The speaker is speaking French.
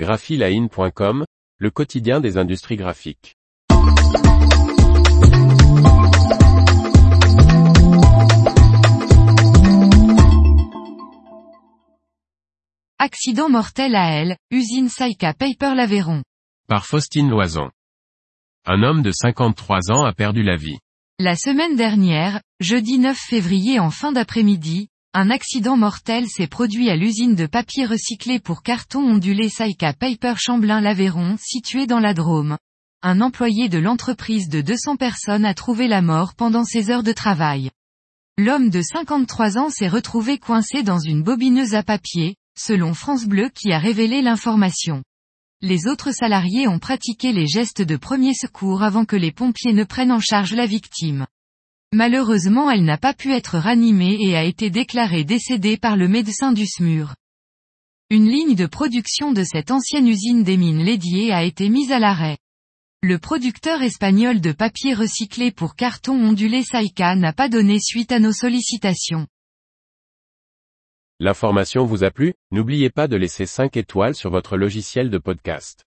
graphiline.com, le quotidien des industries graphiques. Accident mortel à elle, usine Saika Paper l'Aveyron. Par Faustine Loison. Un homme de 53 ans a perdu la vie. La semaine dernière, jeudi 9 février en fin d'après-midi, un accident mortel s'est produit à l'usine de papier recyclé pour carton ondulé Saika Paper Chamblin-L'Aveyron située dans la Drôme. Un employé de l'entreprise de 200 personnes a trouvé la mort pendant ses heures de travail. L'homme de 53 ans s'est retrouvé coincé dans une bobineuse à papier, selon France Bleu qui a révélé l'information. Les autres salariés ont pratiqué les gestes de premier secours avant que les pompiers ne prennent en charge la victime. Malheureusement elle n'a pas pu être ranimée et a été déclarée décédée par le médecin du SMUR. Une ligne de production de cette ancienne usine des mines Lédier a été mise à l'arrêt. Le producteur espagnol de papier recyclé pour carton ondulé Saika n'a pas donné suite à nos sollicitations. L'information vous a plu? N'oubliez pas de laisser 5 étoiles sur votre logiciel de podcast.